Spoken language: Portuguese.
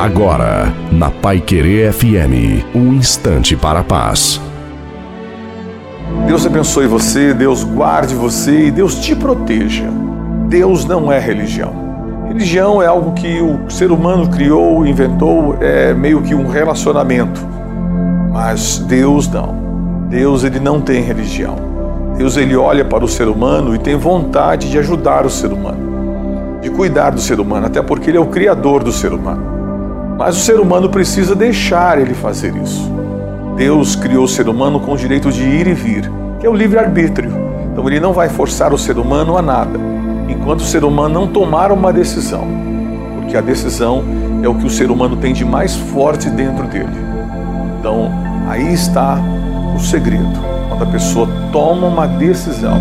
Agora, na Pai Querer FM, um instante para a paz. Deus abençoe você, Deus guarde você e Deus te proteja. Deus não é religião. Religião é algo que o ser humano criou, inventou, é meio que um relacionamento. Mas Deus não. Deus ele não tem religião. Deus ele olha para o ser humano e tem vontade de ajudar o ser humano, de cuidar do ser humano, até porque ele é o criador do ser humano. Mas o ser humano precisa deixar ele fazer isso. Deus criou o ser humano com o direito de ir e vir, que é o livre-arbítrio. Então ele não vai forçar o ser humano a nada, enquanto o ser humano não tomar uma decisão. Porque a decisão é o que o ser humano tem de mais forte dentro dele. Então, aí está o segredo. Quando a pessoa toma uma decisão